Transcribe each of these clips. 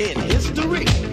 people there.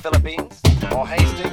Philippines, or Hastings,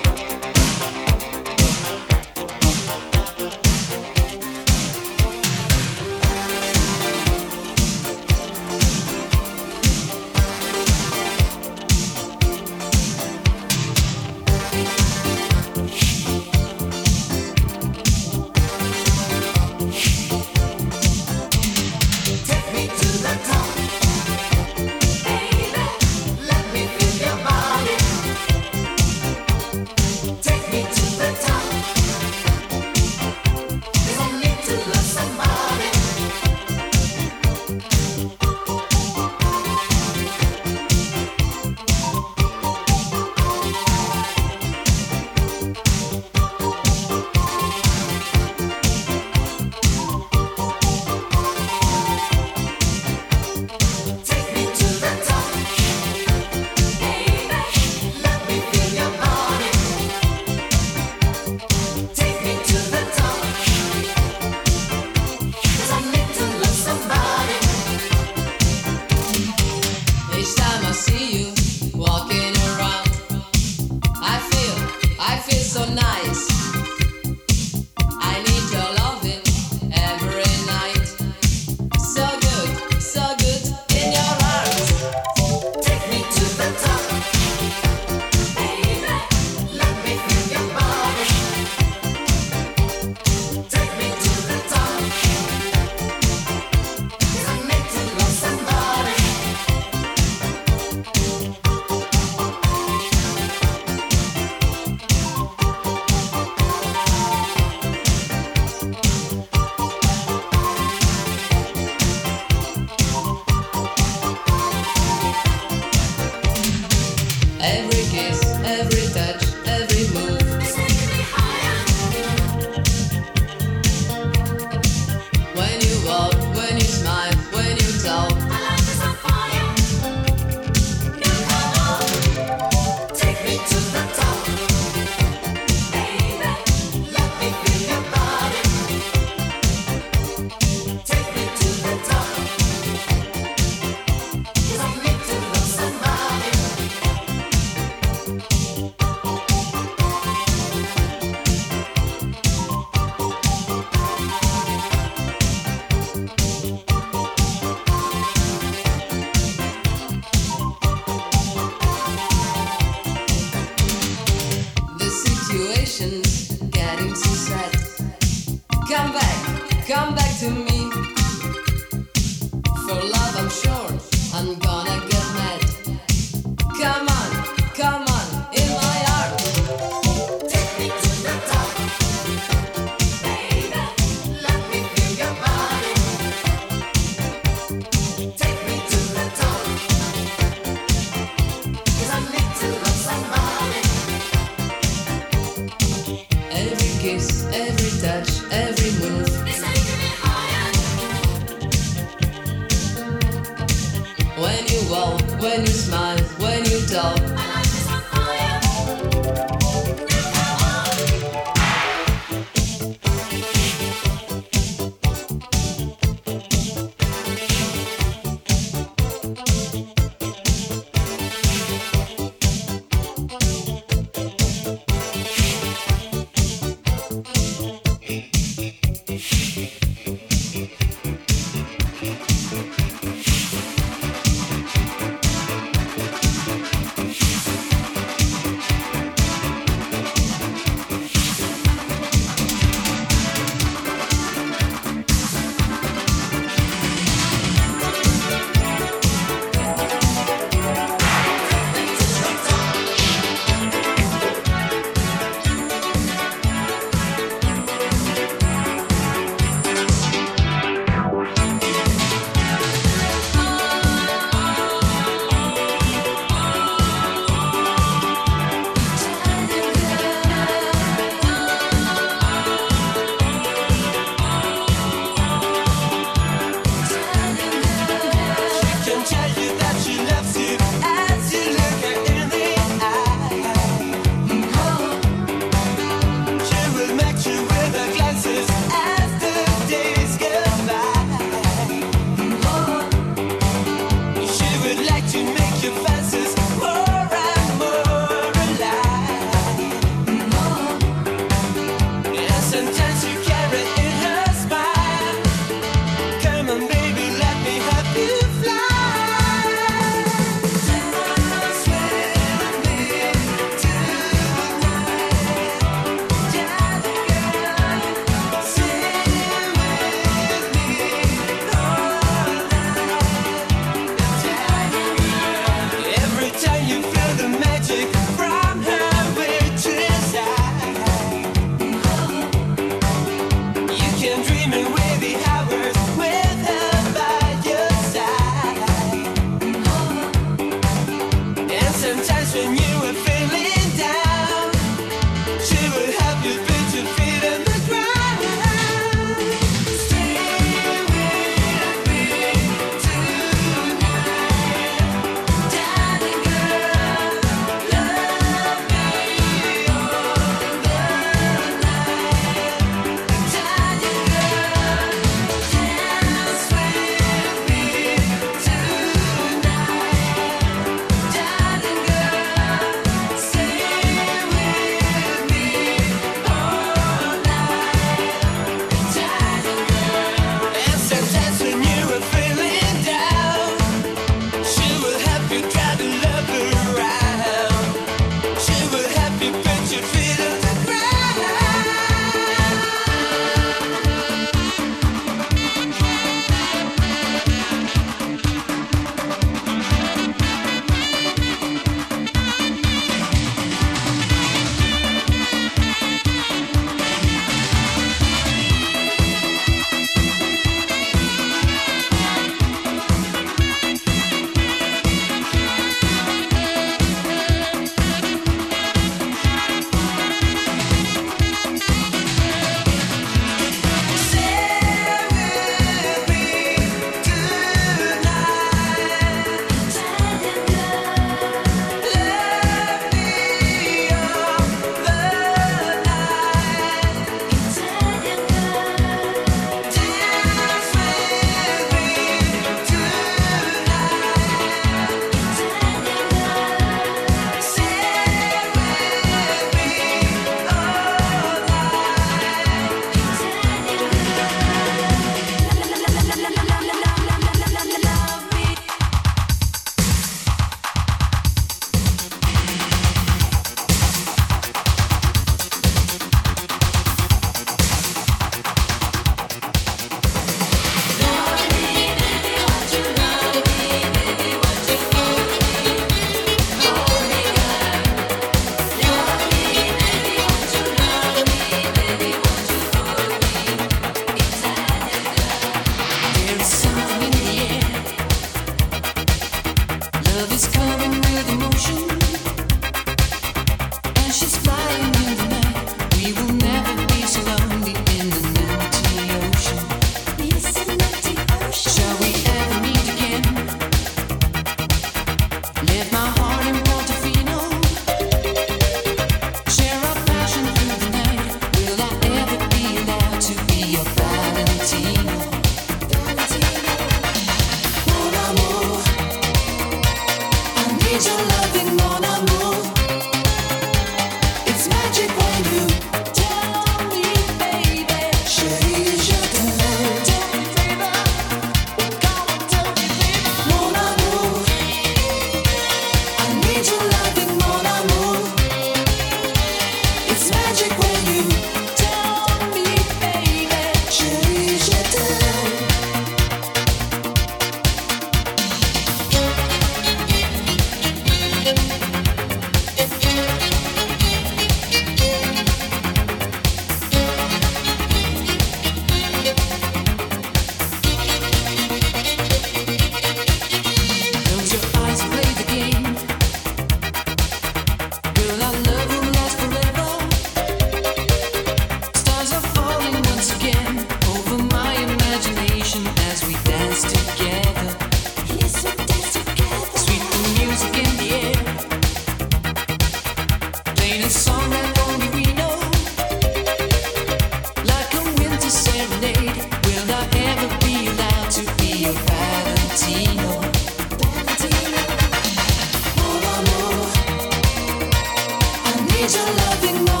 your loving more.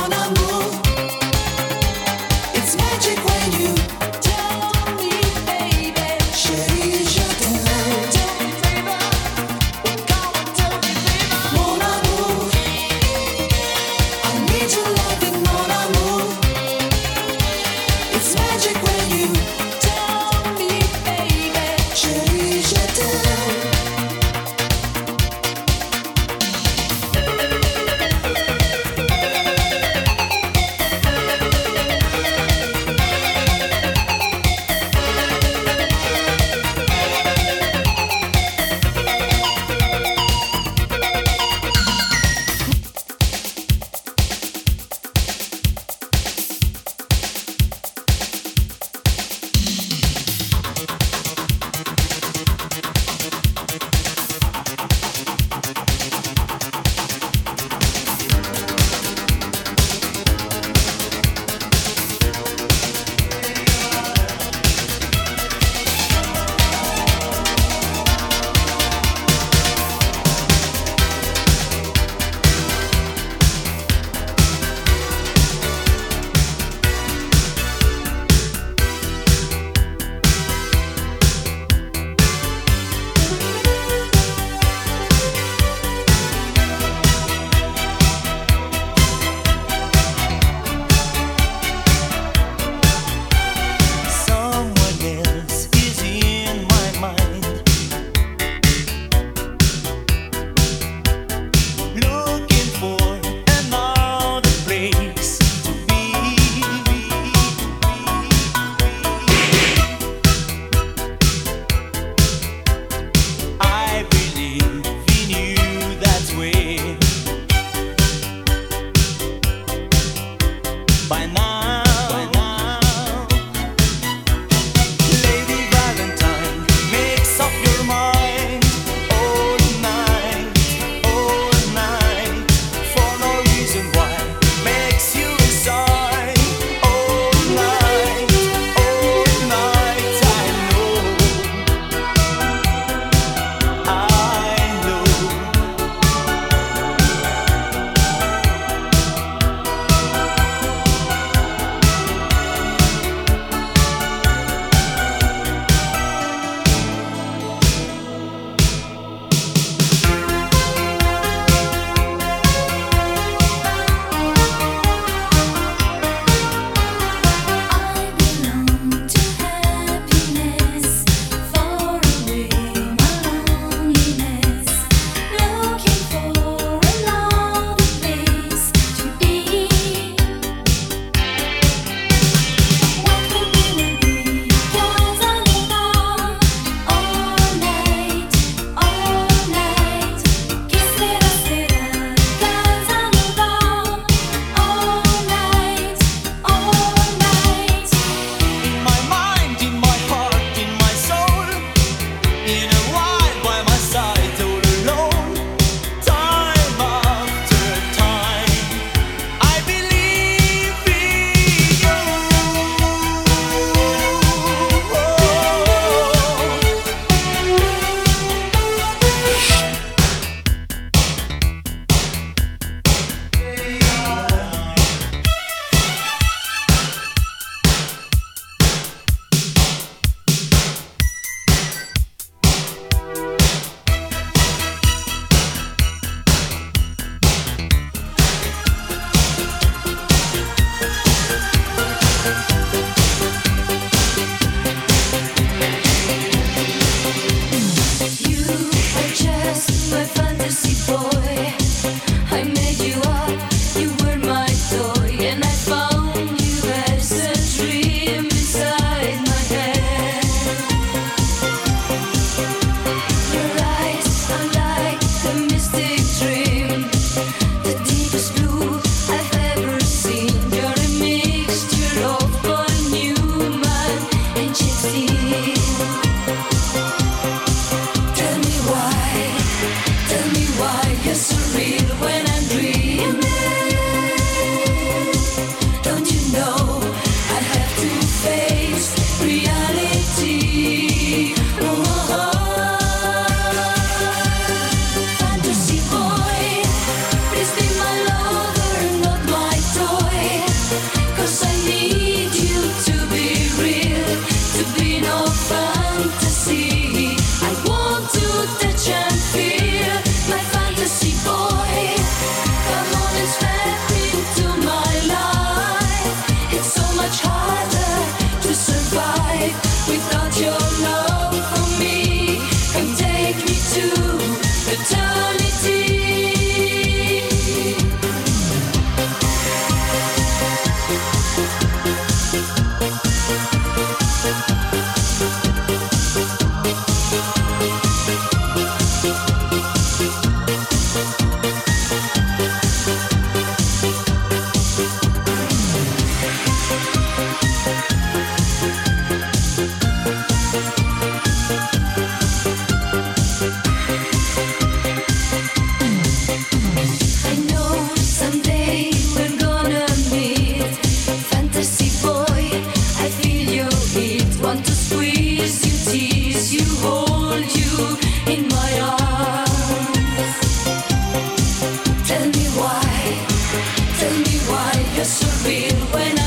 Tell me why, tell me why you're so real when I'm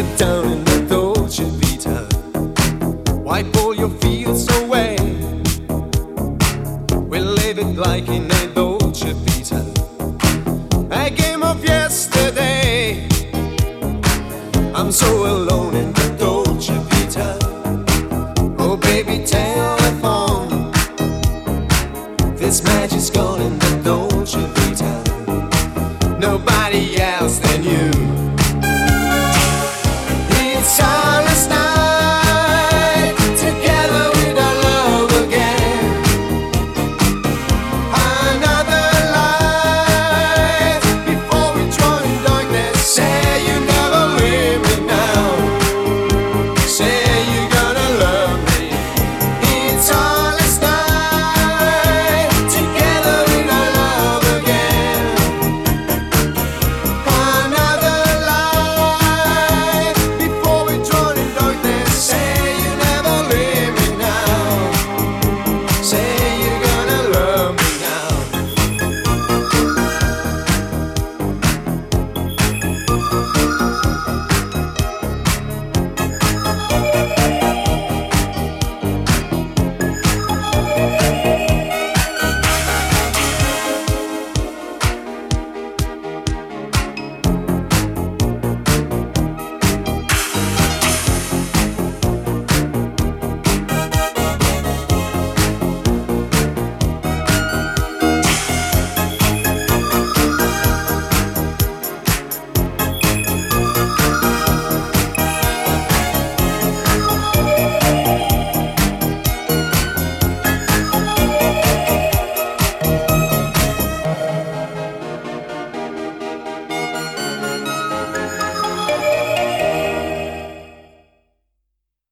it down in the Dolce Vita. Wipe all your fields so